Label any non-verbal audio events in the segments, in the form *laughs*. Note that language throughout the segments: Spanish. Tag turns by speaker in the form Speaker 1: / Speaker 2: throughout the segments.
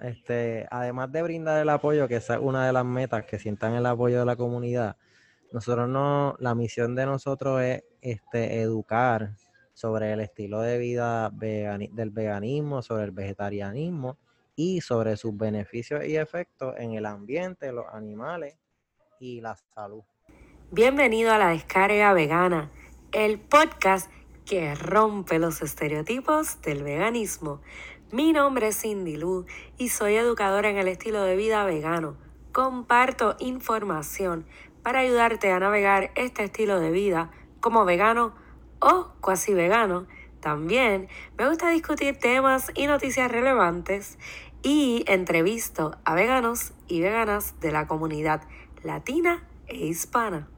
Speaker 1: este, además de brindar el apoyo, que esa es una de las metas, que sientan el apoyo de la comunidad, nosotros no, la misión de nosotros es este, educar sobre el estilo de vida del veganismo, sobre el vegetarianismo y sobre sus beneficios y efectos en el ambiente, los animales y la salud.
Speaker 2: Bienvenido a la descarga vegana, el podcast que rompe los estereotipos del veganismo. Mi nombre es Cindy Lu y soy educadora en el estilo de vida vegano. Comparto información para ayudarte a navegar este estilo de vida como vegano o cuasi vegano. También me gusta discutir temas y noticias relevantes y entrevisto a veganos y veganas de la comunidad latina e hispana.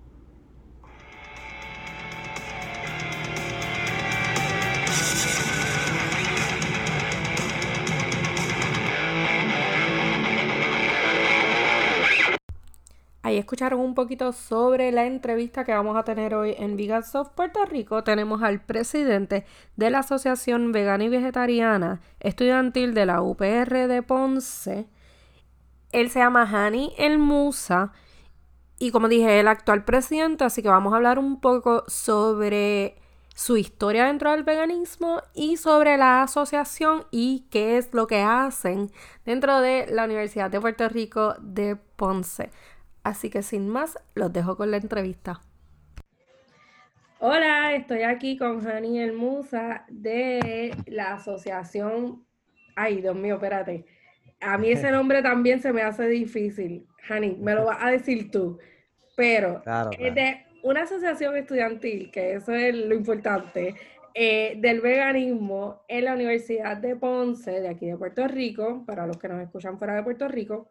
Speaker 2: Ahí escucharon un poquito sobre la entrevista que vamos a tener hoy en Vegansoft Puerto Rico. Tenemos al presidente de la Asociación Vegana y Vegetariana Estudiantil de la UPR de Ponce. Él se llama Hani El Musa y como dije, el actual presidente, así que vamos a hablar un poco sobre su historia dentro del veganismo y sobre la asociación y qué es lo que hacen dentro de la Universidad de Puerto Rico de Ponce. Así que sin más, los dejo con la entrevista. Hola, estoy aquí con Hani Musa de la asociación. Ay, Dios mío, espérate. A mí ese *laughs* nombre también se me hace difícil. Hani, me lo vas a decir tú. Pero *laughs* es de una asociación estudiantil, que eso es lo importante, eh, del veganismo en la Universidad de Ponce, de aquí de Puerto Rico, para los que nos escuchan fuera de Puerto Rico.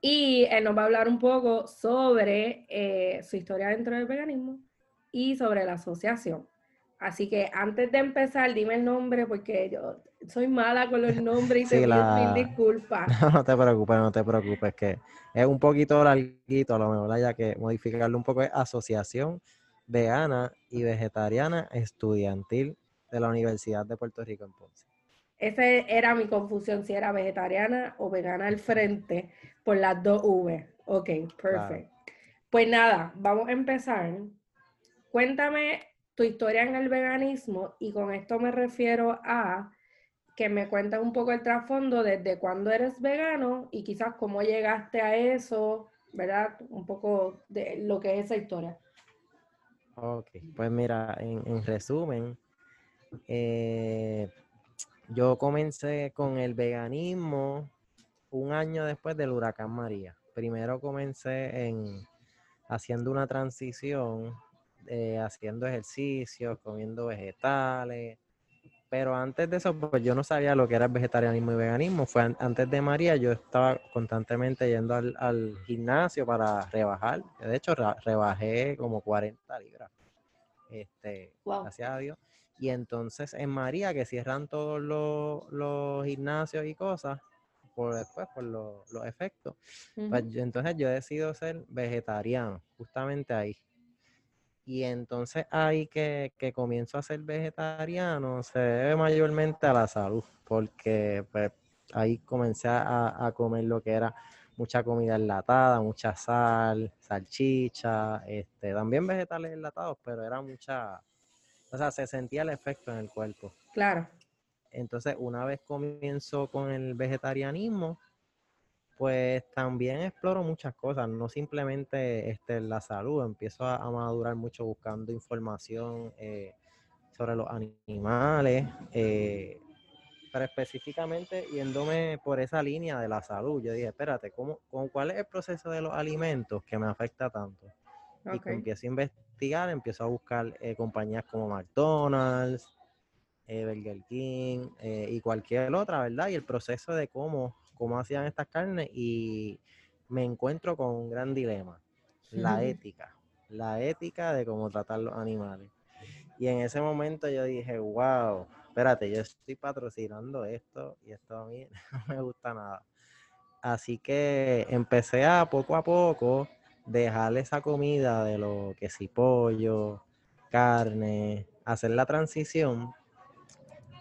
Speaker 2: Y él nos va a hablar un poco sobre eh, su historia dentro del veganismo y sobre la asociación. Así que antes de empezar, dime el nombre porque yo soy mala con los nombres y *laughs* te pido mil disculpas. *laughs*
Speaker 1: No, te preocupes, no te preocupes, que es un poquito larguito, a lo mejor haya que modificarlo un poco. Es Asociación Vegana y Vegetariana Estudiantil de la Universidad de Puerto Rico en Ponce.
Speaker 2: Esa era mi confusión, si era vegetariana o vegana al frente por las dos V. Ok, perfecto. Pues nada, vamos a empezar. Cuéntame tu historia en el veganismo y con esto me refiero a que me cuentes un poco el trasfondo desde cuándo eres vegano y quizás cómo llegaste a eso, ¿verdad? Un poco de lo que es esa historia.
Speaker 1: Ok, pues mira, en, resumen, eh, yo comencé con el veganismo un año después del huracán María. Primero comencé en haciendo una transición, eh, haciendo ejercicios, comiendo vegetales. Pero antes de eso, pues yo no sabía lo que era el vegetarianismo y veganismo. Fue antes de María, yo estaba constantemente yendo al, gimnasio para rebajar. De hecho, rebajé como 40 libras. Este, Gracias a Dios. Y entonces en María, que cierran todos los, gimnasios y cosas, por después, por los efectos. Pues entonces yo decido ser vegetariano, justamente ahí. Y entonces ahí que, comienzo a ser vegetariano se debe mayormente a la salud, porque pues, ahí comencé a, a, comer lo que era mucha comida enlatada, mucha sal, salchicha, este, también vegetales enlatados, pero era mucha, o sea, se sentía el efecto en el cuerpo.
Speaker 2: Claro.
Speaker 1: Entonces, una vez comienzo con el vegetarianismo, pues también exploro muchas cosas, no simplemente este, la salud, empiezo a, madurar mucho buscando información eh, sobre los animales, eh, pero específicamente yéndome por esa línea de la salud. Yo dije, espérate, ¿cómo, ¿cuál es el proceso de los alimentos que me afecta tanto? Y empiezo a investigar, empiezo a buscar eh, compañías como McDonald's, eh, Burger King eh, y cualquier otra, ¿verdad? Y el proceso de cómo, cómo hacían estas carnes y me encuentro con un gran dilema, la ética, la ética de cómo tratar los animales. Y en ese momento yo dije, wow, espérate, yo estoy patrocinando esto y esto a mí *laughs* no me gusta nada. Así que empecé a poco a poco dejar esa comida de lo que si pollo, carne, hacer la transición.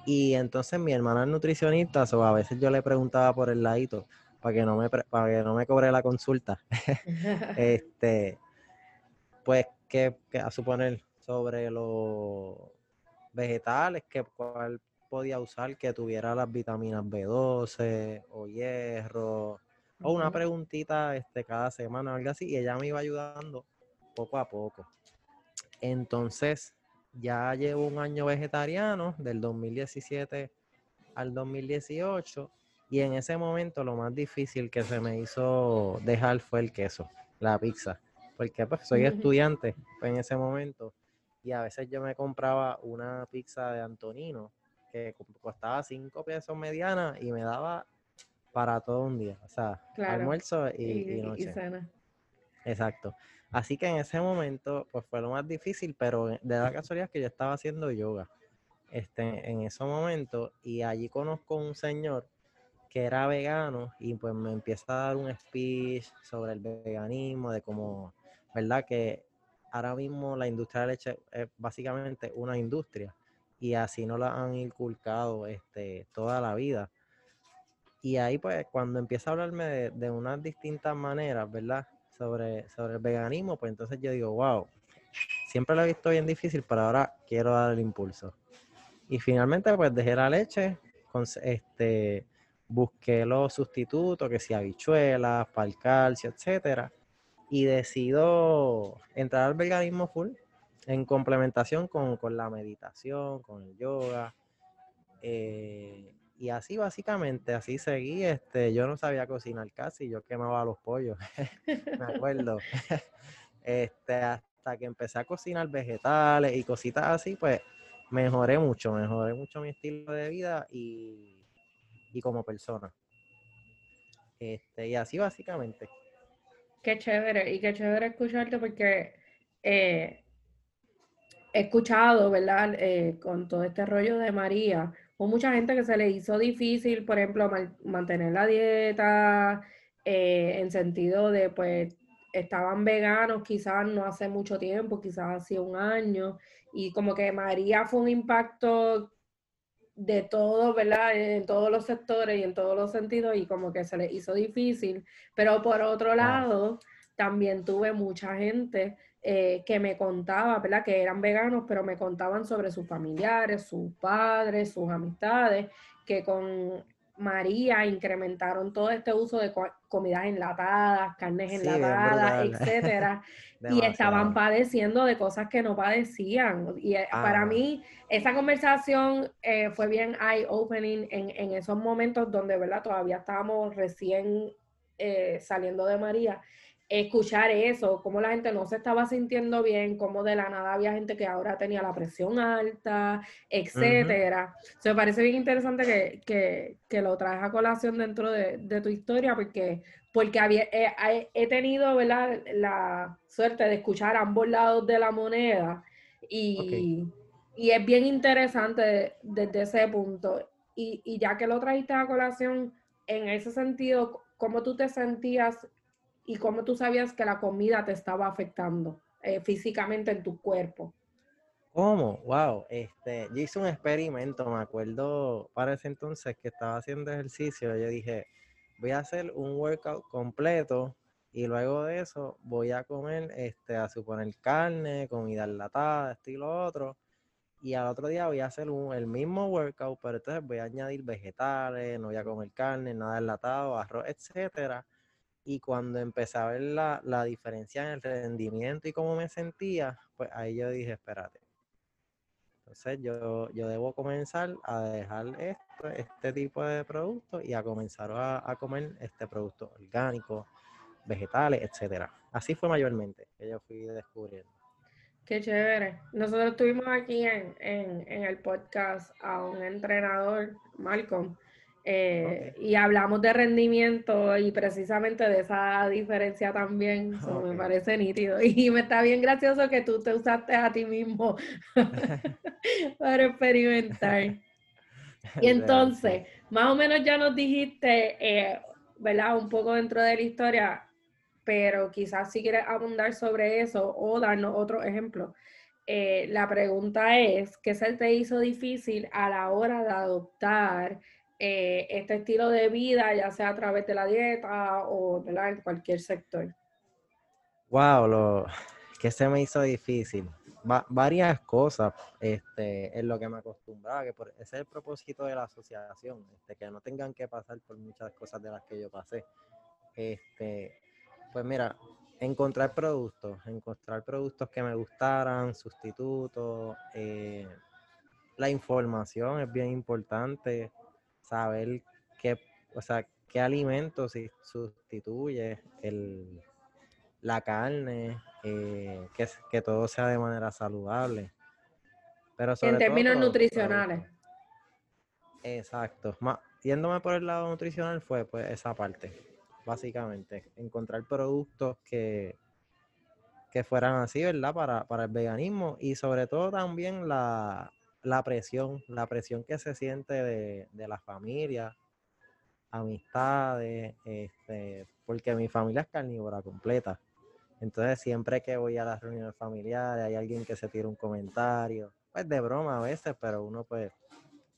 Speaker 1: Y entonces mi hermana es nutricionista, o a veces yo le preguntaba por el ladito para que no me, para que no me cobre la consulta. *laughs* este, pues, que, a suponer sobre los vegetales, que cuál podía usar que tuviera las vitaminas B12 o hierro, o una preguntita este, cada semana o algo así, y ella me iba ayudando poco a poco. Entonces, ya llevo un año vegetariano, del 2017 al 2018, y en ese momento lo más difícil que se me hizo dejar fue el queso, la pizza. Porque pues soy estudiante en ese momento y a veces yo me compraba una pizza de Antonino que costaba cinco pesos mediana y me daba para todo un día. O sea, almuerzo y, noche. Exacto. Así que en ese momento, pues fue lo más difícil, pero de la casualidad que yo estaba haciendo yoga este, en ese momento y allí conozco un señor que era vegano y pues me empieza a dar un speech sobre el veganismo, de cómo, ¿verdad? Que ahora mismo la industria de leche es básicamente una industria y así no la han inculcado este, toda la vida. Y ahí pues cuando empieza a hablarme de, unas distintas maneras, ¿verdad? Sobre, sobre el veganismo, pues entonces yo digo, wow, siempre lo he visto bien difícil, pero ahora quiero dar el impulso. Y finalmente pues dejé la leche, con, este, busqué los sustitutos, que si habichuelas, para el calcio, etcétera, y decido entrar al veganismo full en complementación con, la meditación, con el yoga. Eh, y así básicamente, así seguí. Este, yo no sabía cocinar casi, yo quemaba los pollos, *laughs* me acuerdo. *laughs* este, hasta que empecé a cocinar vegetales y cositas así, pues mejoré mucho, mejoré mucho mi estilo de vida y y como persona. Este, y así básicamente.
Speaker 2: Qué chévere, y qué chévere escucharte porque eh, he escuchado, ¿verdad? Eh, con todo este rollo de María, hubo mucha gente que se le hizo difícil, por ejemplo, mantener la dieta, eh, en sentido de, pues, estaban veganos quizás no hace mucho tiempo, quizás hace un año, y como que María fue un impacto de todo, ¿verdad? En todos los sectores y en todos los sentidos y como que se les hizo difícil. Pero por otro lado, también tuve mucha gente eh, que me contaba, ¿verdad? Que eran veganos, pero me contaban sobre sus familiares, sus padres, sus amistades, que con María incrementaron todo este uso de comidas enlatadas, carnes enlatadas, etcétera, *laughs* y estaban padeciendo de cosas que no padecían. Y eh, para ah. mí, esa conversación eh, fue bien eye-opening en, esos momentos donde, ¿verdad? Todavía estábamos recién eh, saliendo de María escuchar eso, cómo la gente no se estaba sintiendo bien, cómo de la nada había gente que ahora tenía la presión alta, etcétera. Se me parece bien interesante que, lo traes a colación dentro de, tu historia, porque, porque había, eh, he, tenido ¿verdad? la suerte de escuchar ambos lados de la moneda y, y es bien interesante desde ese punto. Y, y ya que lo trajiste a colación, en ese sentido, ¿cómo tú te sentías y cómo tú sabías que la comida te estaba afectando eh, físicamente en tu cuerpo.
Speaker 1: ¿Cómo? Wow, este, yo hice un experimento, me acuerdo para ese entonces que estaba haciendo ejercicio, yo dije, voy a hacer un workout completo y luego de eso voy a comer, este, a suponer carne, comida enlatada, esto y lo otro, y al otro día voy a hacer el mismo workout, pero entonces voy a añadir vegetales, no voy a comer carne, nada enlatado, arroz, etcétera, y cuando empecé a ver la, diferencia en el rendimiento y cómo me sentía, pues ahí yo dije, espérate. Entonces yo, yo debo comenzar a dejar esto, este tipo de productos y a comenzar a, comer este producto orgánico, vegetales, etcétera. Así fue mayormente que yo fui descubriendo.
Speaker 2: Qué chévere. Nosotros tuvimos aquí en, en el podcast a un entrenador, Malcolm, eh, y hablamos de rendimiento y precisamente de esa diferencia también, eso me parece nítido. *laughs* Y me está bien gracioso que tú te usaste a ti mismo *laughs* para experimentar. *laughs* Y entonces, más o menos ya nos dijiste, eh, ¿verdad? Un poco dentro de la historia, pero quizás si quieres abundar sobre eso o darnos otro ejemplo. eh, la pregunta es, ¿qué se te hizo difícil a la hora de adoptar eh, este estilo de vida, ya sea a través de la dieta o en cualquier sector?
Speaker 1: Wow, lo *laughs* que se me hizo difícil. varias cosas este, en lo que me acostumbraba, que ese es el propósito de la asociación, este, que no tengan que pasar por muchas cosas de las que yo pasé. Este, pues mira, encontrar productos, encontrar productos que me gustaran, sustitutos, eh, la información es bien importante, saber qué, o sea, qué alimentos sustituye el, la carne, eh, que, que todo sea de manera saludable. Pero en
Speaker 2: términos nutricionales.
Speaker 1: Exacto. yéndome por el lado nutricional fue pues esa parte básicamente. Encontrar productos que, que fueran así, ¿verdad? Para, para el veganismo y sobre todo también la, presión, la presión que se siente de, de la familia, amistades, este, porque mi familia es carnívora completa. Entonces siempre que voy a las reuniones familiares hay alguien que se tira un comentario, pues de broma a veces, pero uno pues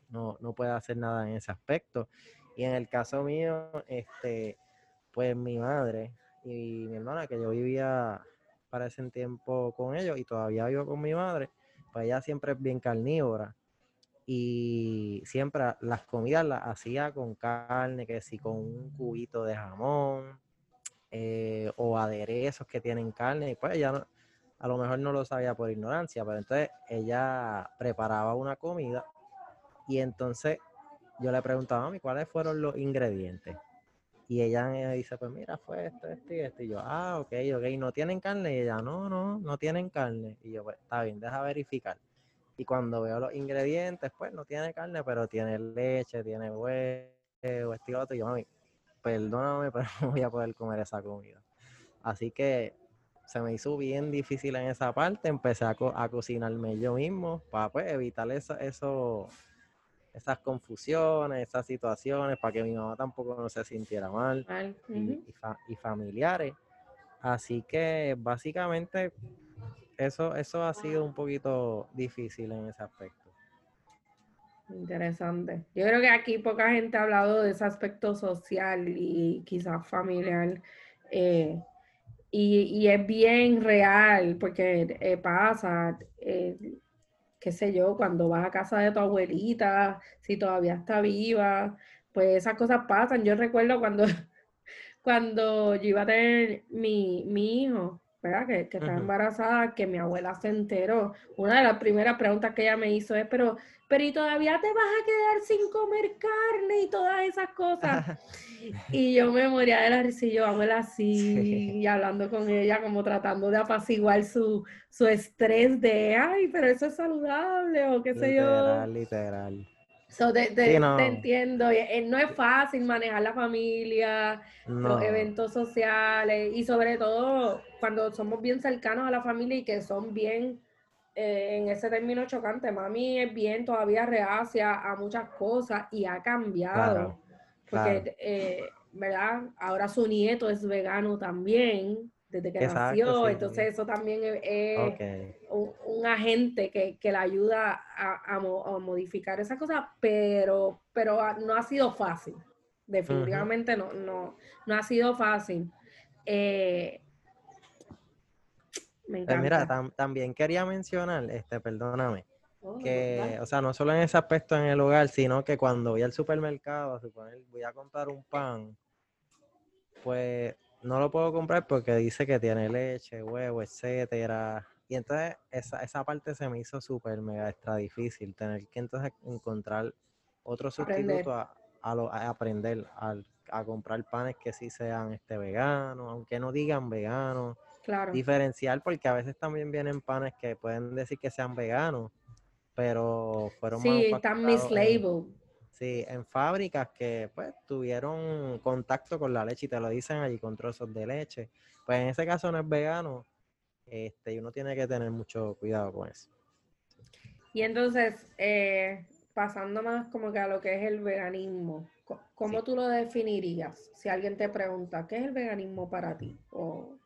Speaker 1: no, no puede hacer nada en ese aspecto. Y en el caso mío, este, pues mi madre y mi hermana, que yo vivía para ese tiempo con ellos y todavía vivo con mi madre, pues ella siempre es bien carnívora y siempre las comidas las hacía con carne, que si con un cubito de jamón eh, o aderezos que tienen carne, y pues ella a lo mejor no lo sabía por ignorancia, pero entonces ella preparaba una comida y entonces yo le preguntaba a mí cuáles fueron los ingredientes. Y ella dice, pues mira, fue esto, esto y esto. Y yo, ah, ok, ok, ¿no tienen carne? Y ella, no, no, no tienen carne. Y yo, pues está bien, deja verificar. Y cuando veo los ingredientes, pues no tiene carne, pero tiene leche, tiene huevo, esto y otro. Y yo, mami, perdóname, *laughs* pero no voy a poder comer esa comida. Así que se me hizo bien difícil en esa parte. Empecé a, a cocinarme yo mismo para pues, evitar eso, eso esas confusiones, esas situaciones, para que mi mamá tampoco no se sintiera mal y, familiares. Así que básicamente eso, eso ha sido un poquito difícil en ese aspecto.
Speaker 2: Interesante. Yo creo que aquí poca gente ha hablado de ese aspecto social y quizás familiar. Eh, y, es bien real porque eh, pasa. Eh, qué sé yo, cuando vas a casa de tu abuelita, si todavía está viva, pues esas cosas pasan. Yo recuerdo cuando, *laughs* cuando yo iba a tener mi, mi hijo, ¿verdad? Que, que estaba embarazada, que mi abuela se enteró. Una de las primeras preguntas que ella me hizo es, pero, pero ¿y todavía te vas a quedar sin comer carne y todas esas cosas? *laughs* y yo me moría de la risa y yo, abuela, sí, y hablando con ella, como tratando de apaciguar su, su estrés de, ay, pero eso es saludable o qué sé yo.
Speaker 1: Literal, literal.
Speaker 2: So, te, entiendo. Eh, no es fácil manejar la familia, los eventos sociales y sobre todo cuando somos bien cercanos a la familia y que son bien, eh, en ese término chocante, mami es bien todavía reacia a muchas cosas y ha cambiado. porque, eh, ¿verdad? Ahora su nieto es vegano también desde que nació, entonces eso también es, un, agente que, que le ayuda a, modificar esa cosa, pero, pero no ha sido fácil, definitivamente no, no, no ha sido fácil. Eh,
Speaker 1: me pues mira, también quería mencionar, este, perdóname, oh, que, o sea, no solo en ese aspecto en el hogar, sino que cuando voy al supermercado, a suponer, voy a comprar un pan, pues no lo puedo comprar porque dice que tiene leche, huevo, etcétera. Y entonces esa, esa parte se me hizo súper mega extra difícil, tener que entonces encontrar otro sustituto a, a, aprender a, comprar panes que sí sean este veganos, aunque no digan veganos.
Speaker 2: Claro.
Speaker 1: Diferencial porque a veces también vienen panes que pueden decir que sean veganos, pero fueron
Speaker 2: Sí, están mislabeled.
Speaker 1: Sí, en fábricas que pues tuvieron contacto con la leche y te lo dicen allí con trozos de leche. Pues en ese caso no es vegano, este, y uno tiene que tener mucho cuidado con eso.
Speaker 2: Y entonces, eh, pasando más como que a lo que es el veganismo, ¿cómo tú lo definirías? Si alguien te pregunta, ¿qué es el veganismo para ti? O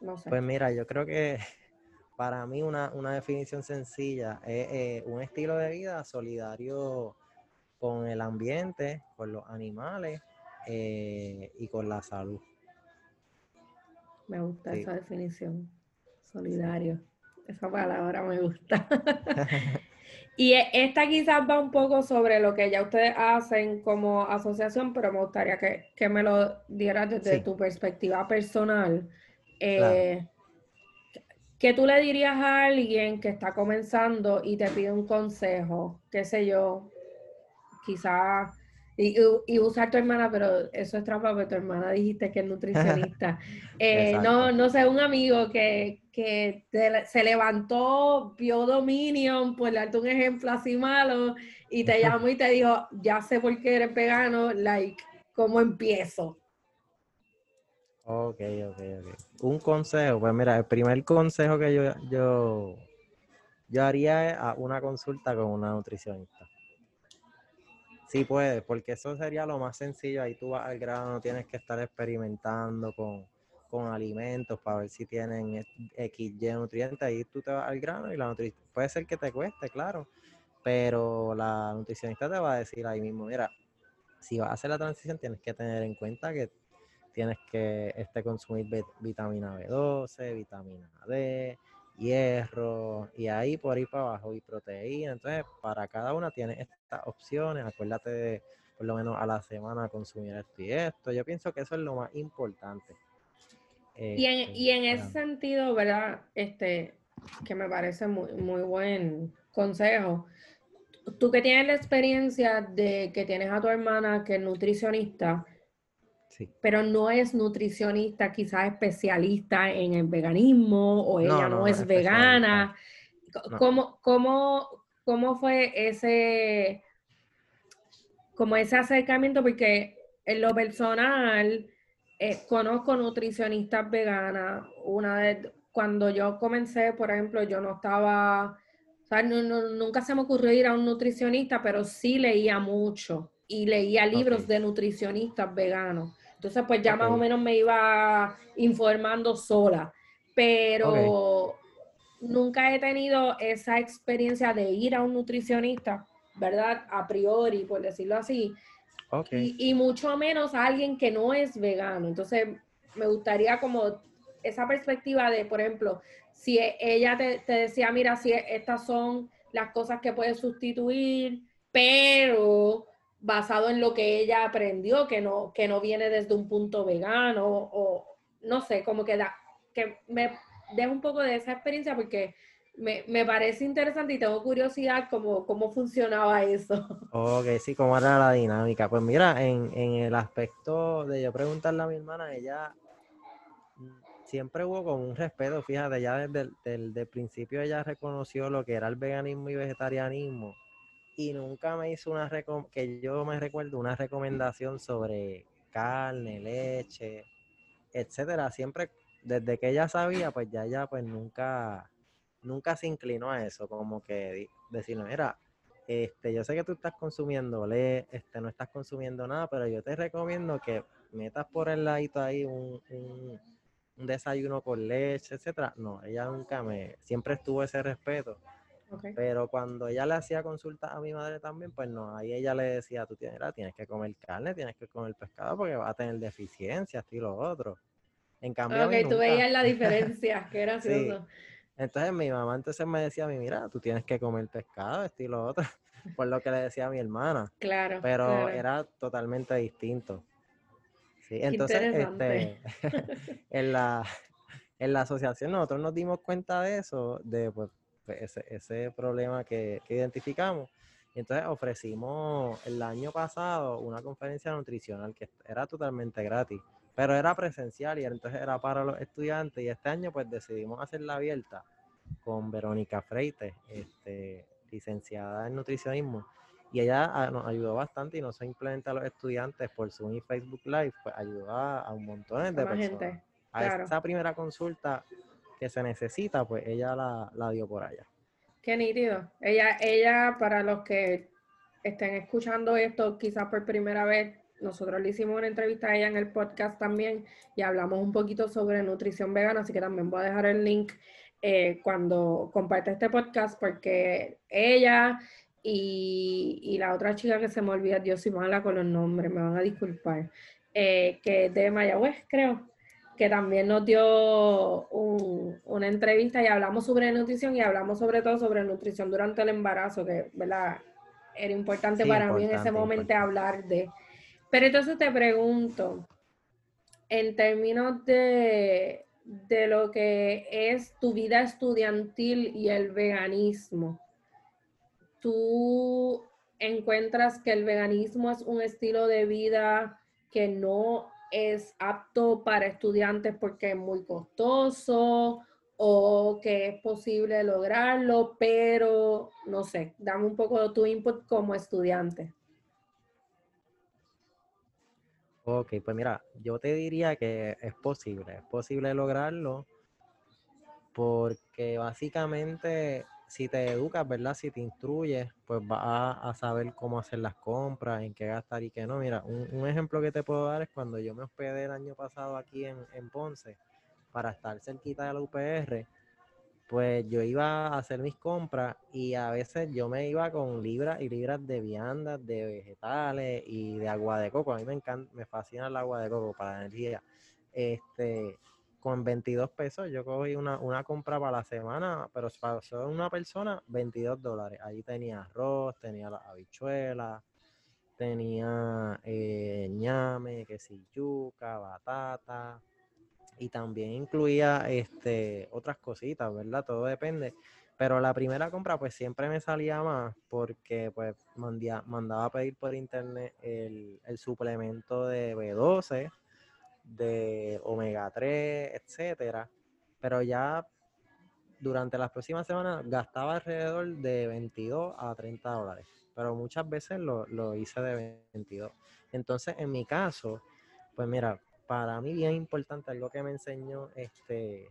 Speaker 2: no sé.
Speaker 1: Pues mira, yo creo que *laughs* para mí una, definición sencilla es eh, un estilo de vida solidario con el ambiente, con los animales eh, y con la salud.
Speaker 2: Me gusta esa definición, solidario. Esa palabra me gusta. *laughs* *laughs* y e, esta quizás va un poco sobre lo que ya ustedes hacen como asociación, pero me gustaría que, me lo dieras desde tu perspectiva personal. Eh, ¿Qué tú le dirías a alguien que está comenzando y te pide un consejo? ¿Qué sé yo? Quizás, y, usar tu hermana, pero eso es trampa, porque tu hermana dijiste que es nutricionista. *laughs* Eh, no, no sé, un amigo que, se levantó, vio Dominion, por darte un ejemplo así malo, y te *laughs* llamó y te dijo, ya sé por qué eres vegano, like, ¿cómo empiezo?
Speaker 1: Ok, ok, ok. Un consejo, pues mira, el primer consejo que yo, yo, yo haría es una consulta con una nutricionista. Sí puedes, porque eso sería lo más sencillo. Ahí tú vas al grano, no tienes que estar experimentando con, alimentos para ver si tienen XY nutrientes. Ahí tú te vas al grano y la nutricionista, puede ser que te cueste, claro, pero la nutricionista te va a decir ahí mismo, mira, si vas a hacer la transición tienes que tener en cuenta que tienes que este, consumir vitamina B12, vitamina D, hierro, y ahí por ahí para abajo, y proteína. Entonces, para cada una tienes estas opciones. Acuérdate de por lo menos a la semana consumir esto y esto. Yo pienso que eso es lo más importante.
Speaker 2: y en, y en este, ese sentido, ¿verdad? Este, que me parece muy, muy buen consejo. Tú que tienes la experiencia de que tienes a tu hermana que es nutricionista, pero no es nutricionista, quizás especialista en el veganismo o ella no, es vegana. ¿Cómo, cómo, cómo fue ese, como ese acercamiento? Porque en lo personal, eh, conozco nutricionistas veganas. Una vez, cuando yo comencé, por ejemplo, yo no estaba, o sea, nunca se me ocurrió ir a un nutricionista, pero sí leía mucho y leía libros de nutricionistas veganos. Entonces, pues ya más o menos me iba informando sola, pero nunca he tenido esa experiencia de ir a un nutricionista, ¿verdad? A priori, por decirlo así. Y, mucho menos a alguien que no es vegano. Entonces, me gustaría como esa perspectiva de, por ejemplo, si ella te, te decía, mira, si estas son las cosas que puedes sustituir, pero basado en lo que ella aprendió, que no, que no viene desde un punto vegano o no sé, como que da, que me deja un poco de esa experiencia porque me, parece interesante y tengo curiosidad cómo, cómo funcionaba eso. *laughs*
Speaker 1: Ok, sí, cómo era la dinámica. Pues mira, en, el aspecto de yo preguntarle a mi hermana, ella siempre hubo como un respeto, fíjate, ya desde el principio ella reconoció lo que era el veganismo y vegetarianismo y nunca me hizo una que yo me recuerdo una recomendación sobre carne, leche, etcétera. Siempre desde que ella sabía, pues ya ella pues nunca nunca se inclinó a eso, como que decirle, mira, este, yo sé que tú estás consumiendo le, este, no estás consumiendo nada, pero yo te recomiendo que metas por el ladito ahí un, un, un desayuno con leche, etcétera. No, ella nunca me, siempre estuvo ese respeto pero cuando ella le hacía consulta a mi madre también, pues no, ahí ella le decía, tú tienes, tienes que comer carne, tienes que comer pescado porque vas a tener deficiencias, y lo otro. En cambio,
Speaker 2: ok, tú veías la *laughs* diferencia, qué gracioso.
Speaker 1: Entonces mi mamá entonces me decía a mí, mira, tú tienes que comer pescado, estilo otro, *laughs* por lo que le decía a mi hermana.
Speaker 2: Claro.
Speaker 1: Pero era totalmente distinto. Sí, entonces, este, *laughs* en la, en la asociación nosotros nos dimos cuenta de eso, de pues pues, ese, ese problema que, identificamos. Y entonces ofrecimos el año pasado una conferencia nutricional que era totalmente gratis, pero era presencial y entonces era para los estudiantes. Y este año pues decidimos hacerla abierta con Verónica Freites, este, licenciada en nutricionismo. Y ella ah, nos ayudó bastante y no simplemente a los estudiantes por Zoom y Facebook Live, pues ayudó a, un montón de personas. Gente, a esa primera consulta que se necesita, pues ella la, dio por allá.
Speaker 2: Qué nítido. Ella, ella, para los que estén escuchando esto quizás por primera vez, nosotros le hicimos una entrevista a ella en el podcast también y hablamos un poquito sobre nutrición vegana, así que también voy a dejar el link eh, cuando comparte este podcast porque ella y, la otra chica que se me olvida, Dios y mala con los nombres, me van a disculpar, eh, que es de Mayagüez, creo, que también nos dio una entrevista y hablamos sobre nutrición y hablamos sobre todo sobre nutrición durante el embarazo, que ¿verdad? era importante para mí en ese momento hablar de... Pero entonces te pregunto, en términos de, de lo que es tu vida estudiantil y el veganismo, ¿tú encuentras que el veganismo es un estilo de vida que no es apto para estudiantes porque es muy costoso o que es posible lograrlo, pero no sé, dame un poco de tu input como estudiante.
Speaker 1: Ok, pues mira, yo te diría que es posible, es posible lograrlo porque básicamente si te educas, ¿verdad? Si te instruyes, pues vas a, saber cómo hacer las compras, en qué gastar y qué no. Mira, un, ejemplo que te puedo dar es cuando yo me hospedé el año pasado aquí en, en Ponce para estar cerquita de la UPR, pues yo iba a hacer mis compras y a veces yo me iba con libras y libras de viandas, de vegetales y de agua de coco. A mí me encanta, me fascina el agua de coco para la energía. Este, con 22 pesos yo cogí una, compra para la semana, pero para solo una persona, 22 dólares. Ahí tenía arroz, tenía las habichuelas, tenía eh, ñame, que si yuca, batata, y también incluía este, otras cositas, ¿verdad? Todo depende. Pero la primera compra pues siempre me salía más porque pues mandaba a pedir por internet el, el suplemento de B12 de omega 3, etcétera. Pero ya durante las próximas semanas gastaba alrededor de 22 a 30 dólares. Pero muchas veces lo, lo hice de 22. Entonces, en mi caso, pues mira, para mí bien importante, algo que me enseñó, este,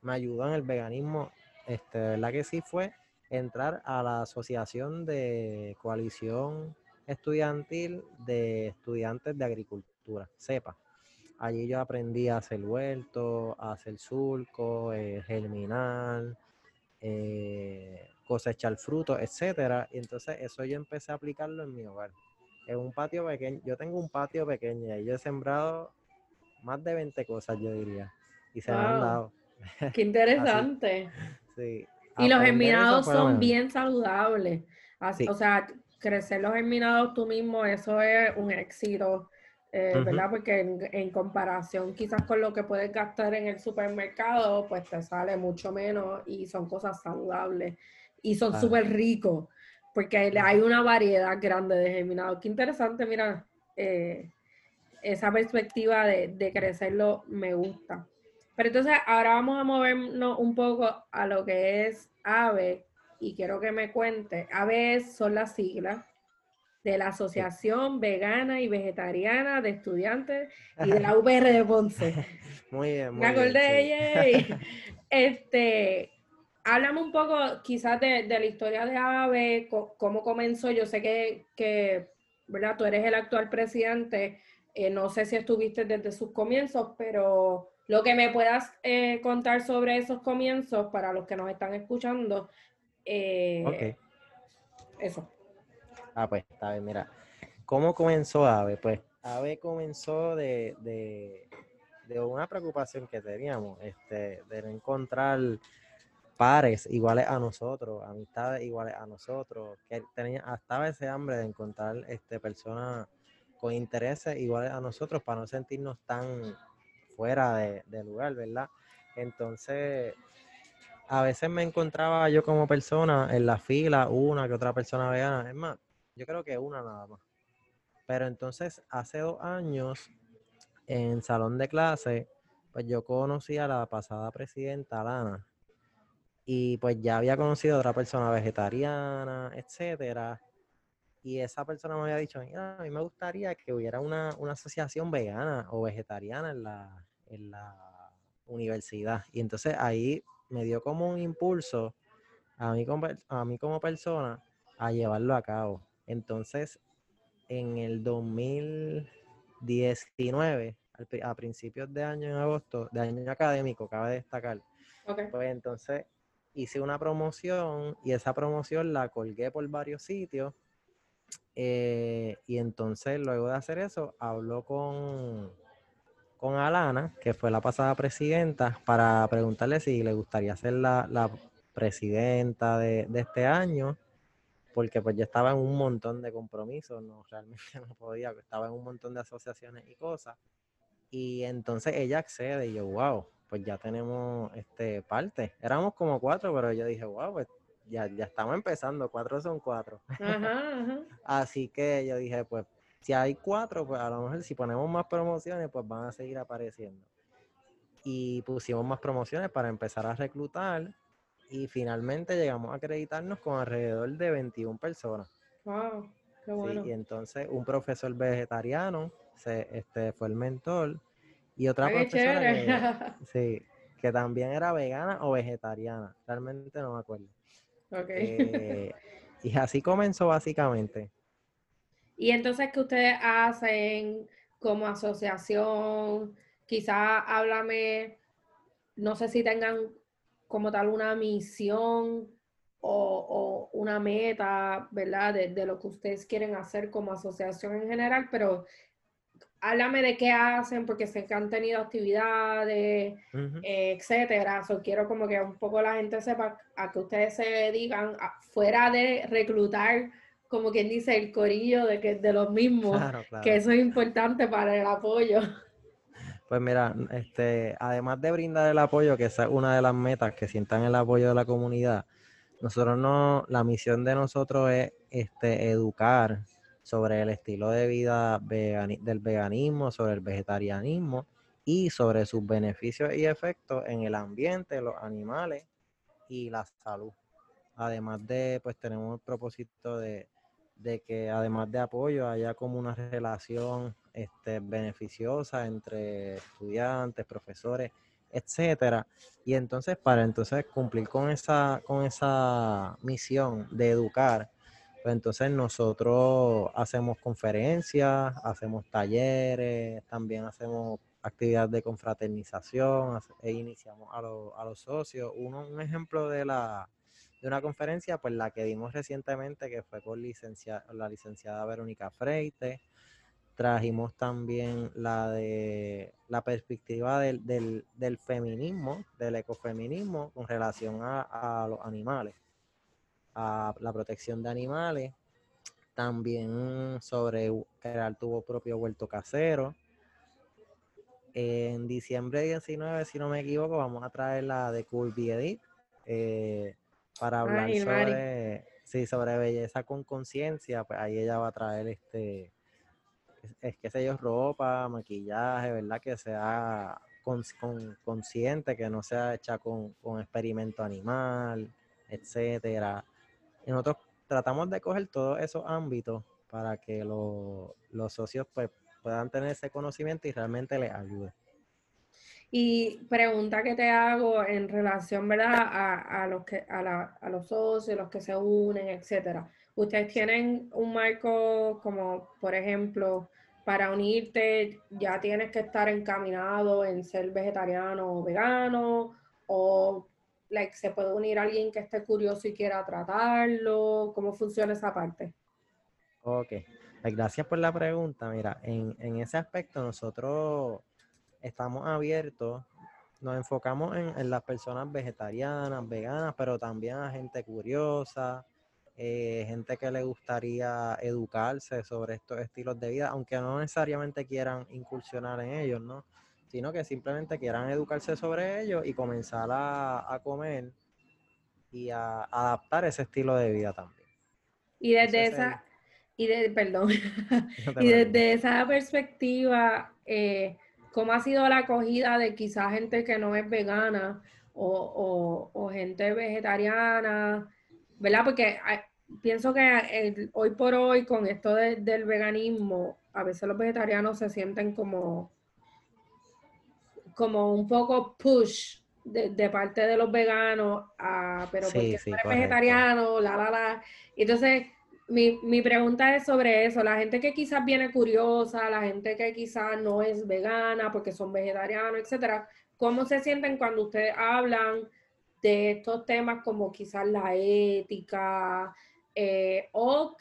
Speaker 1: me ayudó en el veganismo, este, de verdad que sí fue entrar a la Asociación de Coalición Estudiantil de Estudiantes de Agricultura, CEPA. Allí yo aprendí a hacer huerto, a hacer surco, eh, germinar, eh, cosechar frutos, etcétera. Y entonces eso yo empecé a aplicarlo en mi hogar. En un patio pequeño, yo tengo un patio pequeño y yo he sembrado más de 20 cosas, yo diría. Y se me han dado.
Speaker 2: Qué *laughs* interesante.
Speaker 1: sí.
Speaker 2: Y los germinados son bien saludables. O sea, crecer los germinados tú mismo, eso es un éxito. Eh, ¿verdad? Porque en, comparación quizás con lo que puedes gastar en el supermercado, pues te sale mucho menos y son cosas saludables y son súper ricos, porque hay una variedad grande de germinados. Qué interesante, mira, eh, esa perspectiva de, de, crecerlo me gusta. Pero entonces ahora vamos a movernos un poco a lo que es AVE y quiero que me cuente. AVE son las siglas de la Asociación Vegana y Vegetariana de Estudiantes y de la *laughs* UPR de Ponce.
Speaker 1: Muy bien, muy
Speaker 2: Me acordé, bien, *laughs* Este, háblame un poco quizás de, la historia de AVE, cómo comenzó. Yo sé que, que, ¿verdad? Tú eres el actual presidente. Eh, no sé si estuviste desde sus comienzos, pero lo que me puedas eh, contar sobre esos comienzos para los que nos están escuchando. Eh, eso.
Speaker 1: Ah, pues está mira. ¿Cómo comenzó AVE? Pues AVE comenzó de, de, una preocupación que teníamos, este, de no encontrar pares iguales a nosotros, amistades iguales a nosotros, que tenía hasta ese hambre de encontrar este, personas con intereses iguales a nosotros para no sentirnos tan fuera de, de lugar, ¿verdad? Entonces, a veces me encontraba yo como persona en la fila, una que otra persona vegana, es más, yo creo que una nada más. Pero entonces, hace dos años, en salón de clase, pues yo conocí a la pasada presidenta, Lana. Y pues ya había conocido a otra persona vegetariana, etcétera. Y esa persona me había dicho, mira, a mí me gustaría que hubiera una, asociación vegana o vegetariana en la, en la universidad. Y entonces ahí me dio como un impulso a mí, a mí como persona a llevarlo a cabo. Entonces, en el 2019, a principios de año, en agosto, de año académico, cabe destacar, Pues entonces hice una promoción y esa promoción la colgué por varios sitios. Eh, y entonces luego de hacer eso, habló con, con Alana, que fue la pasada presidenta, para preguntarle si le gustaría ser la, presidenta de, de, este año, porque pues yo estaba en un montón de compromisos, no *laughs* realmente no podía, estaba en un montón de asociaciones y cosas. Y entonces ella accede y yo, wow, pues ya tenemos este parte. Éramos como cuatro, pero yo dije, wow, pues ya, ya estamos empezando, cuatro son cuatro. *laughs* Así que yo dije, pues si hay cuatro, pues a lo mejor si ponemos más promociones, pues van a seguir apareciendo. Y pusimos más promociones para empezar a reclutar y finalmente llegamos a acreditarnos con alrededor de 21 personas.
Speaker 2: Wow, qué bueno.
Speaker 1: y entonces un profesor vegetariano se, este, fue el mentor y otra profesora que, *laughs* sí, que también era vegana o vegetariana, realmente no me acuerdo. Eh, y así comenzó básicamente.
Speaker 2: Y entonces, ¿qué ustedes hacen como asociación? Quizá háblame, no sé si tengan como tal una misión o, una meta, ¿verdad? De, de, lo que ustedes quieren hacer como asociación en general, pero háblame de qué hacen, porque sé que han tenido actividades, eh, etcétera. So, quiero como que un poco la gente sepa a que ustedes se dedican, fuera de reclutar, como quien dice, el corillo de, que, de los mismos, que eso es importante para el apoyo.
Speaker 1: Pues mira, este, además de brindar el apoyo, que esa es una de las metas, que sientan el apoyo de la comunidad, nosotros no, la misión de nosotros es este, educar sobre el estilo de vida del veganismo, sobre el vegetarianismo y sobre sus beneficios y efectos en el ambiente, los animales y la salud. Además de, pues tenemos el propósito de, que además de apoyo haya como una relación este, beneficiosa entre estudiantes, profesores, etcétera. Y entonces, para entonces cumplir con esa, con esa misión de educar, pues entonces nosotros hacemos conferencias, hacemos talleres, también hacemos actividades de confraternización e iniciamos a, los socios. Uno, un ejemplo de la de una conferencia, pues la que dimos recientemente, que fue con la licenciada Verónica Freite. Trajimos también la de la perspectiva del, del, feminismo, del ecofeminismo con relación a los animales a la protección de animales, también sobre crear tu propio huerto casero. En diciembre 19, si no me equivoco, vamos a traer la de Cool Edit eh, para hablar sobre, sí, sobre belleza con conciencia. Pues ahí ella va a traer este, es que sé yo, ropa, maquillaje, ¿verdad? Que sea con, consciente, que no sea hecha con, con experimento animal, etcétera. Y nosotros tratamos de coger todos esos ámbitos para que los socios pues, puedan tener ese conocimiento y realmente les ayude.
Speaker 2: Y pregunta que te hago en relación, ¿verdad? A, los que, a, a, los socios, los que se unen, etcétera. Ustedes tienen un marco como, por ejemplo, para unirte ya tienes que estar encaminado en ser vegetariano o vegano, o like, se puede unir alguien que esté curioso y quiera tratarlo? ¿Cómo funciona esa parte?
Speaker 1: Ok, gracias por la pregunta. Mira, en, ese aspecto nosotros estamos abiertos, nos enfocamos en, las personas vegetarianas, veganas, pero también a gente curiosa, eh, gente que le gustaría educarse sobre estos estilos de vida, aunque no necesariamente quieran incursionar en ellos, ¿no? sino que simplemente quieran educarse sobre ello y comenzar a, comer y a, adaptar ese estilo de vida también.
Speaker 2: Y desde esa, y de, perdón, *laughs* *laughs* y desde esa perspectiva, eh, ¿cómo ha sido la acogida de quizá gente que no es vegana o, gente vegetariana? ¿Verdad? Porque pienso que hoy por hoy con esto del veganismo, a veces los vegetarianos se sienten como como un poco push de, parte de los veganos, a, pero porque sí, vegetariano, la, la, la. Entonces, mi, mi, pregunta es sobre eso. La gente que quizás viene curiosa, la gente que quizás no es vegana porque son vegetarianos, etcétera, ¿cómo se sienten cuando ustedes hablan de estos temas como quizás la ética eh, o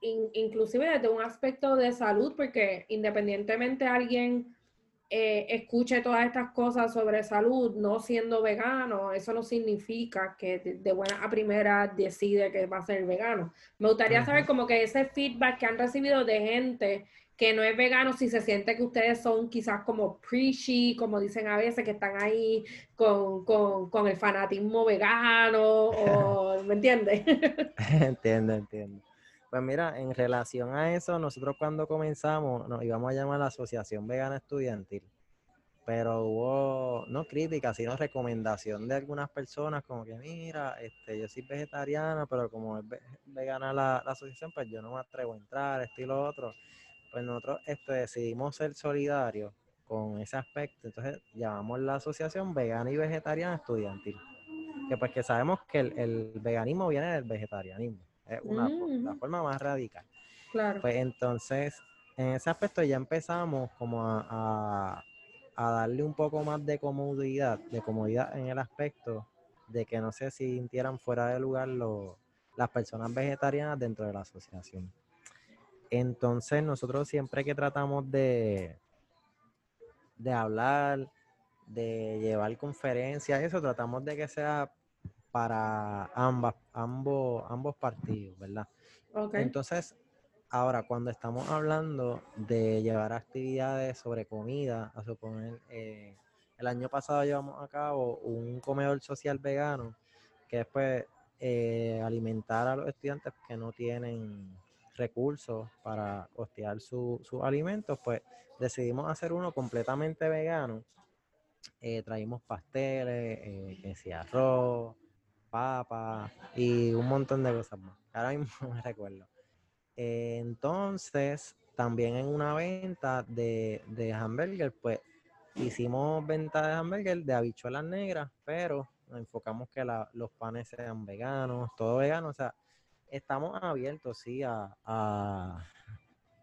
Speaker 2: inclusive desde un aspecto de salud? Porque independientemente alguien eh, escuche todas estas cosas sobre salud, no siendo vegano, eso no significa que de, buena a primera decide que va a ser vegano. Me gustaría saber como que ese feedback que han recibido de gente que no es vegano, si se siente que ustedes son quizás como preachy, como dicen a veces, que están ahí con, con el fanatismo vegano, o, *laughs* ¿me entiendes? *laughs*
Speaker 1: entiendo, entiendo. Pues mira, en relación a eso, nosotros cuando comenzamos nos íbamos a llamar la Asociación Vegana Estudiantil, pero hubo no crítica, sino recomendación de algunas personas como que mira, este, yo soy vegetariana, pero como es vegana la, asociación, pues yo no me atrevo a entrar, esto y lo otro. Pues nosotros este, decidimos ser solidarios con ese aspecto, entonces llamamos la Asociación Vegana y Vegetariana Estudiantil, que pues que sabemos que el veganismo viene del vegetarianismo. Es una la forma más radical.
Speaker 2: Claro.
Speaker 1: Pues entonces, en ese aspecto ya empezamos como a, darle un poco más de comodidad, de comodidad en el aspecto de que no se sintieran fuera de lugar las personas vegetarianas dentro de la asociación. Entonces, nosotros siempre que tratamos de, de hablar, de llevar conferencias, eso tratamos de que sea para ambas, ambos, ambos partidos, ¿verdad? Entonces, ahora cuando estamos hablando de llevar actividades sobre comida, a suponer, eh, el año pasado llevamos a cabo un comedor social vegano, que es pues eh, alimentar a los estudiantes que no tienen recursos para costear sus alimentos, pues decidimos hacer uno completamente vegano. Eh, traímos pasteles, que sea arroz, papas y un montón de cosas más. Ahora mismo *laughs* me recuerdo. entonces, también en una venta de, de hamburger, pues hicimos venta de hamburger de habichuelas negras, pero nos enfocamos que los panes sean veganos, todo vegano. O sea, estamos abiertos, sí, a,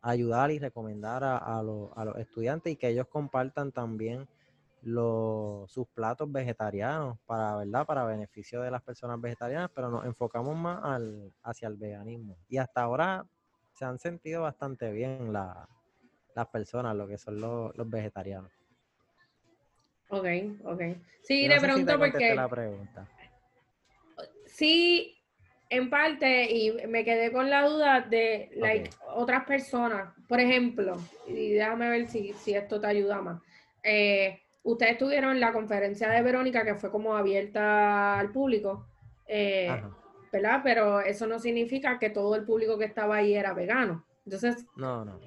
Speaker 1: ayudar y recomendar a, a, los, a los estudiantes y que ellos compartan también los, sus platos vegetarianos para, ¿verdad? Para beneficio de las personas vegetarianas, pero nos enfocamos más al, hacia el veganismo. Y hasta ahora se han sentido bastante bien las personas, lo que son los, vegetarianos.
Speaker 2: Ok, ok. Sí, de pronto porque...
Speaker 1: La pregunta.
Speaker 2: Sí, en parte, y me quedé con la duda de like, otras personas. Por ejemplo, y déjame ver si, si esto te ayuda más. Eh, ustedes tuvieron la conferencia de Verónica que fue como abierta al público, eh, ¿verdad? Pero eso no significa que todo el público que estaba ahí era vegano. Entonces,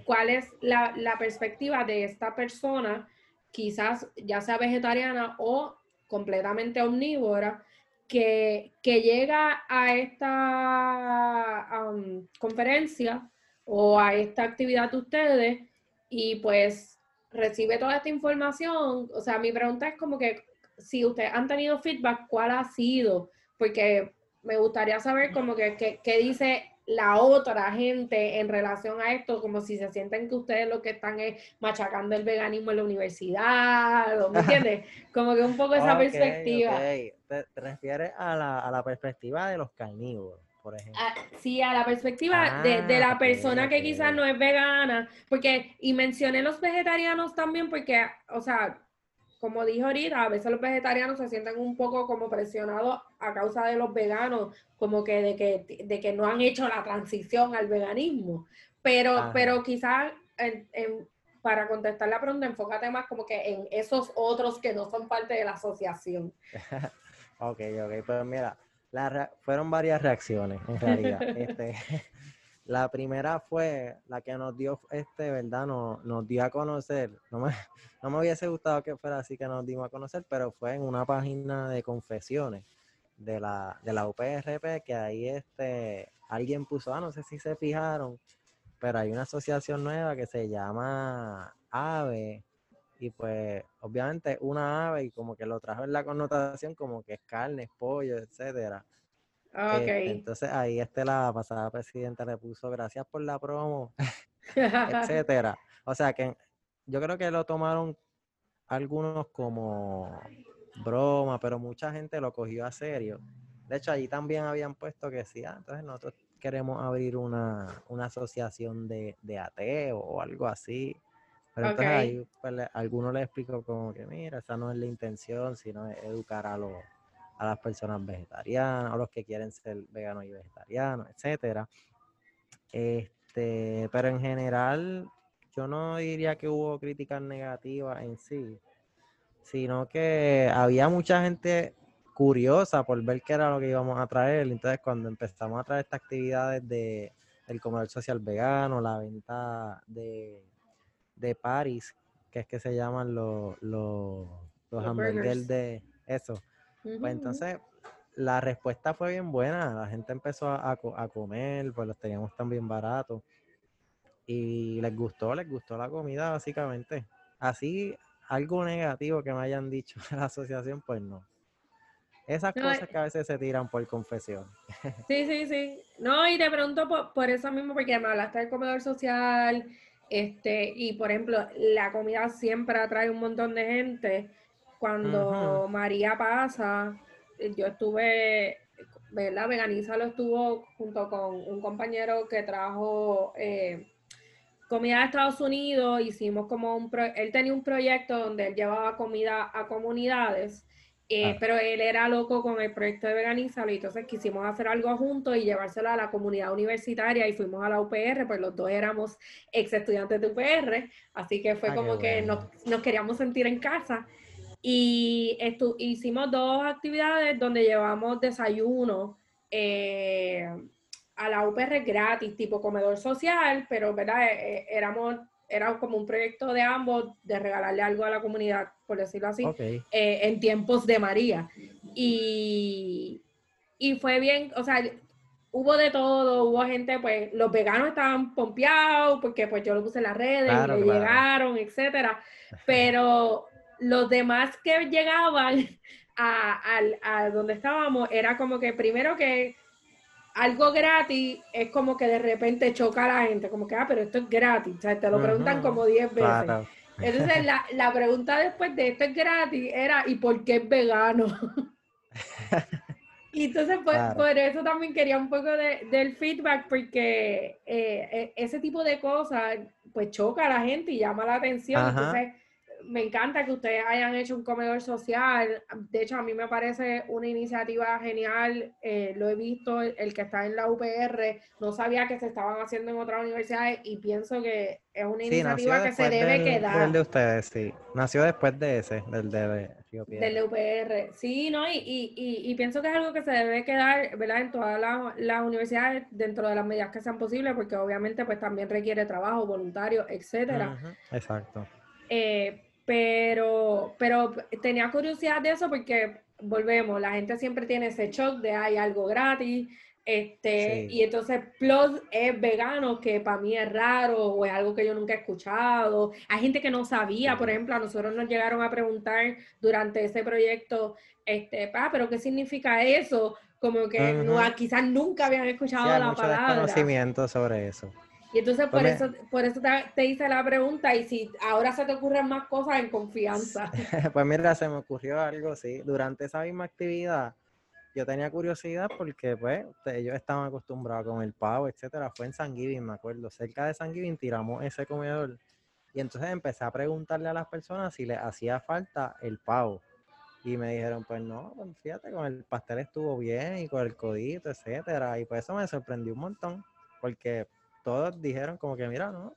Speaker 2: ¿cuál es la, perspectiva de esta persona, quizás ya sea vegetariana o completamente omnívora, que, llega a esta conferencia o a esta actividad de ustedes y pues recibe toda esta información, o sea, mi pregunta es como que si ustedes han tenido feedback, ¿cuál ha sido? Porque me gustaría saber como que qué dice la otra gente en relación a esto, como si se sienten que ustedes lo que están es machacando el veganismo en la universidad, ¿me entiendes? Como que un poco esa perspectiva.
Speaker 1: Te, refieres a la, a la perspectiva de los carnívoros por ejemplo.
Speaker 2: Ah, sí, a la perspectiva de, la ah, persona que quizás no es vegana, porque, y mencioné los vegetarianos también porque, o sea, como dije ahorita, a veces los vegetarianos se sienten un poco como presionados a causa de los veganos, como que de que, de que no han hecho la transición al veganismo. Pero, pero quizás para contestar la pregunta, enfócate más como que en esos otros que no son parte de la asociación. *laughs*
Speaker 1: ok, ok, pues mira, fueron varias reacciones, en realidad. *laughs* este, *laughs* la primera fue la que nos dio, este, ¿verdad? Nos, nos dio a conocer. No me, *laughs* no me hubiese gustado que fuera así que nos dimos a conocer, pero fue en una página de confesiones de la, de la UPRP que ahí este, alguien puso, ah, no sé si se fijaron, pero hay una asociación nueva que se llama AVE y pues obviamente una ave y como que lo trajo en la connotación como que es carne, pollo, etcétera. Este, entonces ahí este, la pasada presidenta le puso gracias por la promo, *laughs* etcétera. O sea que yo creo que lo tomaron algunos como broma, pero mucha gente lo cogió a serio. De hecho, allí también habían puesto que sí, ah, entonces nosotros queremos abrir una, asociación de, de ateos o algo así. Pero entonces ahí pues, algunos le explicó como que, mira, esa no es la intención, sino educar a los a las personas vegetarianas, a los que quieren ser veganos y vegetarianos, etcétera. Este, pero en general, yo no diría que hubo críticas negativas en sí, sino que había mucha gente curiosa por ver qué era lo que íbamos a traer. Entonces, cuando empezamos a traer estas actividades de el comedor social vegano, la venta de, de Paris, que es que se llaman los, los, los, hamburgues de eso, pues entonces la respuesta fue bien buena, la gente empezó a, comer, pues los teníamos también baratos y les gustó, les gustó la comida básicamente. Así, algo negativo que me hayan dicho de la asociación, pues no. Esas cosas eh que a veces se tiran por confesión.
Speaker 2: Sí, sí, sí. No, y te pregunto por, eso mismo, porque me hablaste del comedor social, este, y por ejemplo, la comida siempre atrae un montón de gente. Cuando María pasa, yo estuve, ¿verdad? Veganiza lo estuvo junto con un compañero que trajo eh, comida de Estados Unidos, hicimos como un, él tenía un proyecto donde él llevaba comida a comunidades, eh, ah. pero él era loco con el proyecto de Veganízalo y entonces quisimos hacer algo juntos y llevárselo a la comunidad universitaria y fuimos a la UPR, pues los dos éramos ex estudiantes de UPR, así que fue ah, como que nos, nos queríamos sentir en casa. Y hicimos dos actividades donde llevamos desayuno eh, a la UPR gratis, tipo comedor social, pero ¿verdad? Eh, éramos, era como un proyecto de ambos de regalarle algo a la comunidad, por decirlo así, en tiempos de María. Y, y fue bien, o sea, hubo de todo, hubo gente, pues los veganos estaban pompeados porque pues yo lo puse en las redes, y llegaron, etcétera, pero los demás que llegaban *laughs* a, donde estábamos era como que primero que algo gratis es como que de repente choca a la gente, como que, ah, pero esto es gratis, o sea, te lo preguntan como 10 veces. Entonces, *laughs* la, pregunta después de esto es gratis era, ¿y por qué es vegano? *laughs* y entonces, pues, por eso también quería un poco de, del feedback, porque eh, e, ese tipo de cosas, pues, choca a la gente y llama la atención. Entonces, me encanta que ustedes hayan hecho un comedor social. De hecho, a mí me parece una iniciativa genial. Eh, lo he visto, el que está en la UPR, no sabía que se estaban haciendo en otras universidades y pienso que es una iniciativa que se debe quedar.
Speaker 1: El de ustedes, sí. Nació después de ese, del de
Speaker 2: Del UPR. Sí, ¿no? Y, y, y, pienso que es algo que se debe quedar, ¿verdad? En todas las, universidades, dentro de las medidas que sean posibles, porque obviamente pues también requiere trabajo, voluntario, etcétera.
Speaker 1: Exacto.
Speaker 2: Eh, pero, pero tenía curiosidad de eso porque volvemos, la gente siempre tiene ese shock de hay algo gratis, este, y entonces Plus es vegano, que para mí es raro o es algo que yo nunca he escuchado. Hay gente que no sabía, por ejemplo, a nosotros nos llegaron a preguntar durante ese proyecto, este, ah, pero ¿qué significa eso? Como que no, quizás nunca habían escuchado la palabra.
Speaker 1: conocimiento sobre eso.
Speaker 2: Y entonces por eso, por eso te, hice la pregunta y si ahora se te ocurren más cosas en confianza. *laughs*
Speaker 1: pues mira, se me ocurrió algo, sí. Durante esa misma actividad, yo tenía curiosidad porque pues ellos estaban acostumbrados con el pavo, etcétera. Fue en San Giving, me acuerdo. Cerca de San Giving tiramos ese comedor. Y entonces empecé a preguntarle a las personas si les hacía falta el pavo. Y me dijeron, pues no, pues fíjate, con el pastel estuvo bien y con el codito, etcétera. Y pues eso me sorprendió un montón, porque todos dijeron como que, mira, ¿no?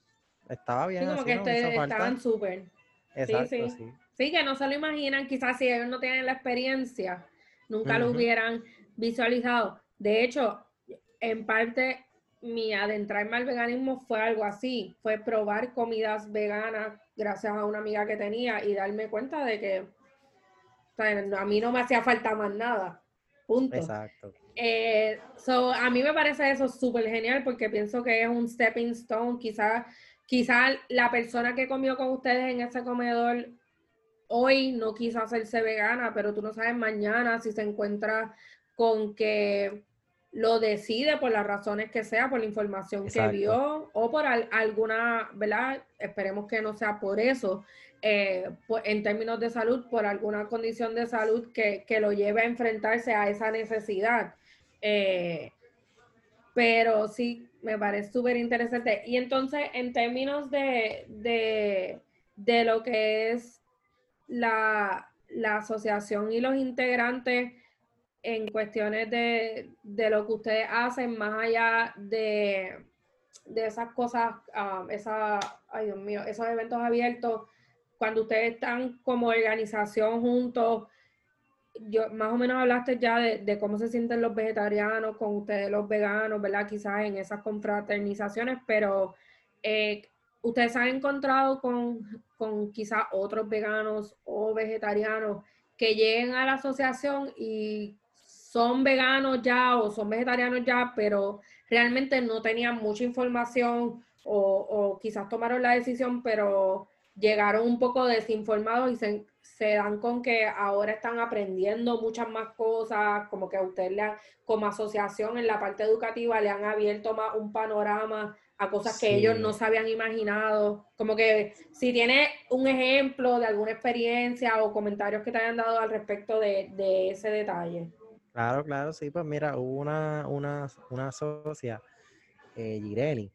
Speaker 1: Estaba bien.
Speaker 2: Sí, como que estaban súper. Exacto, sí, sí. sí, que no se lo imaginan, quizás si ellos no tienen la experiencia, nunca lo hubieran visualizado. De hecho, en parte, mi adentrarme al veganismo fue algo así, fue probar comidas veganas gracias a una amiga que tenía y darme cuenta de que a mí no me hacía falta más nada. Punto.
Speaker 1: Exacto.
Speaker 2: Eh, so, a mí me parece eso súper genial porque pienso que es un stepping stone. Quizás quizá la persona que comió con ustedes en ese comedor hoy no quiso hacerse vegana, pero tú no sabes mañana si se encuentra con que lo decide por las razones que sea, por la información que vio o por alguna, ¿verdad? Esperemos que no sea por eso, eh, en términos de salud, por alguna condición de salud que, lo lleve a enfrentarse a esa necesidad. Eh, pero sí, me parece súper interesante. Y entonces, en términos de, de, lo que es la, la asociación y los integrantes, en cuestiones de, lo que ustedes hacen, más allá de, esas cosas, um, ay Dios mío, esos eventos abiertos, cuando ustedes están como organización juntos, yo más o menos hablaste ya de, cómo se sienten los vegetarianos con ustedes los veganos, ¿verdad? Quizás en esas confraternizaciones, pero eh, ustedes han encontrado con, con quizás otros veganos o vegetarianos que lleguen a la asociación y son veganos ya o son vegetarianos ya, pero realmente no tenían mucha información o, quizás tomaron la decisión, pero llegaron un poco desinformados y se, dan con que ahora están aprendiendo muchas más cosas, como que a usted le como asociación en la parte educativa le han abierto más un panorama a cosas que ellos no se habían imaginado. Como que si tiene un ejemplo de alguna experiencia o comentarios que te hayan dado al respecto de, de ese detalle.
Speaker 1: Claro, claro, sí, pues mira, hubo una, una, una socia, eh, Gireli,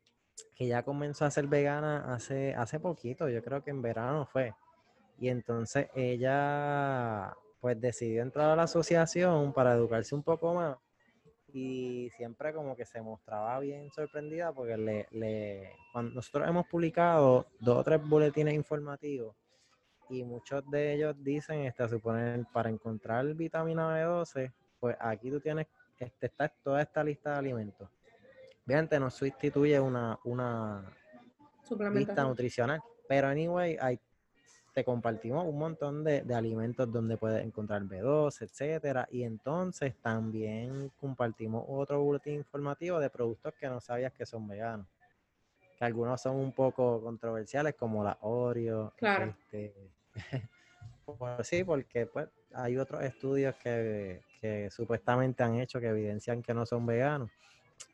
Speaker 1: que ya comenzó a ser vegana hace, hace poquito, yo creo que en verano fue. Y entonces ella pues decidió entrar a la asociación para educarse un poco más y siempre como que se mostraba bien sorprendida porque le, le cuando nosotros hemos publicado dos o tres boletines informativos y muchos de ellos dicen, este, suponer, para encontrar vitamina B12 pues aquí tú tienes, este, está toda esta lista de alimentos. Obviamente no sustituye una, una lista nutricional, pero anyway, hay, te compartimos un montón de, alimentos donde puedes encontrar B2, etcétera, y entonces también compartimos otro boletín informativo de productos que no sabías que son veganos. Que algunos son un poco controversiales, como la Oreo.
Speaker 2: Claro.
Speaker 1: Este, *laughs* pues sí, porque pues hay otros estudios que, supuestamente han hecho que evidencian que no son veganos.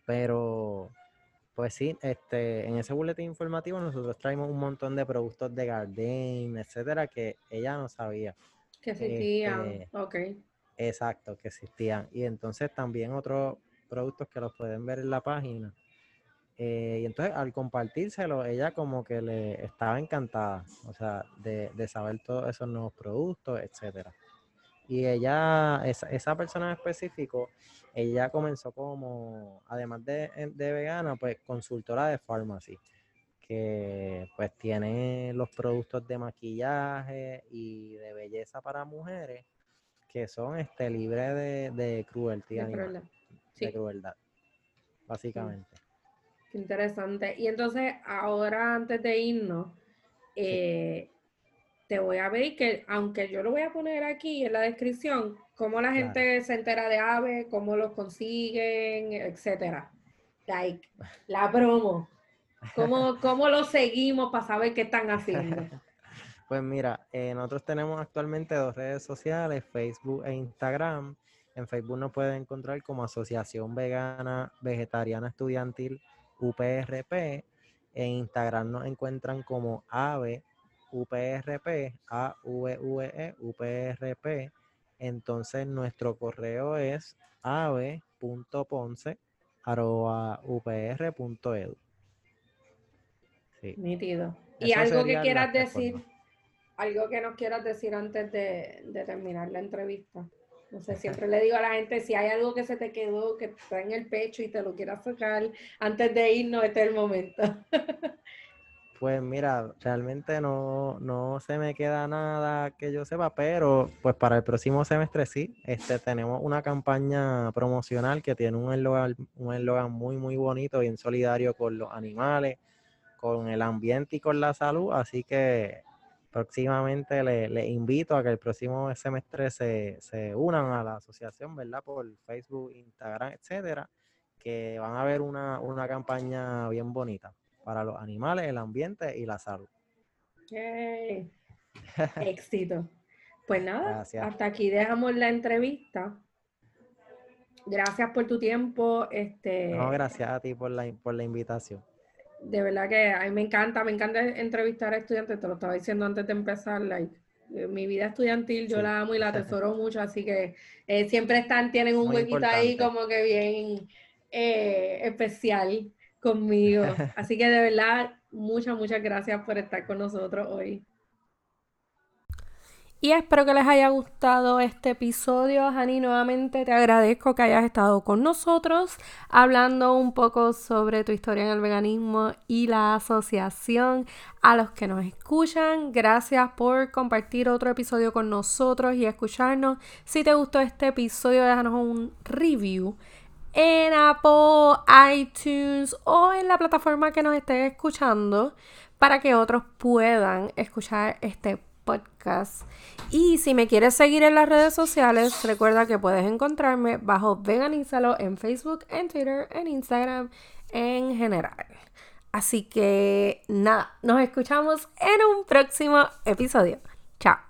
Speaker 1: Pero, pues sí, este, en ese boletín informativo nosotros traemos un montón de productos de Garden, etcétera, que ella no sabía.
Speaker 2: Que existían, este, ok.
Speaker 1: Exacto, que existían. Y entonces también otros productos que los pueden ver en la página. Eh, y entonces al compartírselo, ella como que le estaba encantada, o sea, de, de saber todos esos nuevos productos, etcétera. Y ella, esa, persona en específico, ella comenzó como, además de, de vegana, pues consultora de farmacia, que pues tiene los productos de maquillaje y de belleza para mujeres que son este libres de, de. De crueldad. De crueldad, básicamente.
Speaker 2: Qué interesante. Y entonces, ahora antes de irnos, eh, te voy a ver que, aunque yo lo voy a poner aquí en la descripción, cómo la gente se entera de AVE, cómo los consiguen, etcétera. Like, *laughs* la promo. ¿Cómo, cómo lo seguimos para saber qué están haciendo? *laughs*
Speaker 1: Pues mira, eh, nosotros tenemos actualmente dos redes sociales, Facebook e Instagram. En Facebook nos pueden encontrar como Asociación Vegana Vegetariana Estudiantil UPRP. En Instagram nos encuentran como AVE UPRP, A-V-V-E, UPRP. Entonces nuestro correo es ave.ponce.upr.edu.
Speaker 2: Sí. Nítido. ¿Y algo que quieras decir? Algo que nos quieras decir antes de, de, terminar la entrevista. No sé, siempre le digo a la gente, si hay algo que se te quedó, que está en el pecho y te lo quieras sacar, antes de irnos, este es el momento. *laughs*
Speaker 1: Pues mira, realmente no, no se me queda nada que yo sepa, pero pues para el próximo semestre sí, este, tenemos una campaña promocional que tiene un eslogan, un eslogan muy, muy bonito, bien solidario con los animales, con el ambiente y con la salud, así que próximamente les le invito a que el próximo semestre se, se unan a la asociación, ¿verdad? Por Facebook, Instagram, etcétera, que van a ver una, una campaña bien bonita para los animales, el ambiente y la salud. *laughs*
Speaker 2: Éxito. Pues nada, hasta aquí dejamos la entrevista. gracias por tu tiempo. Este,
Speaker 1: no, gracias a ti por la, por la invitación.
Speaker 2: De verdad que a mí me encanta, me encanta entrevistar a estudiantes, te lo estaba diciendo antes de empezar, like, eh, mi vida estudiantil yo la amo y la *laughs* atesoro mucho, así que eh, siempre están, tienen un huequito ahí como que bien eh, especial conmigo. *laughs* Así que de verdad, muchas, muchas gracias por estar con nosotros hoy. Y espero que les haya gustado este episodio. Hani, nuevamente te agradezco que hayas estado con nosotros hablando un poco sobre tu historia en el veganismo y la asociación. A los que nos escuchan, gracias por compartir otro episodio con nosotros y escucharnos. Si te gustó este episodio, déjanos un review en Apple, iTunes o en la plataforma que nos estés escuchando para que otros puedan escuchar este podcast. Y si me quieres seguir en las redes sociales, recuerda que puedes encontrarme bajo Veganízalo en Facebook, en Twitter, en Instagram, en general. Así que nada, nos escuchamos en un próximo episodio. Chao.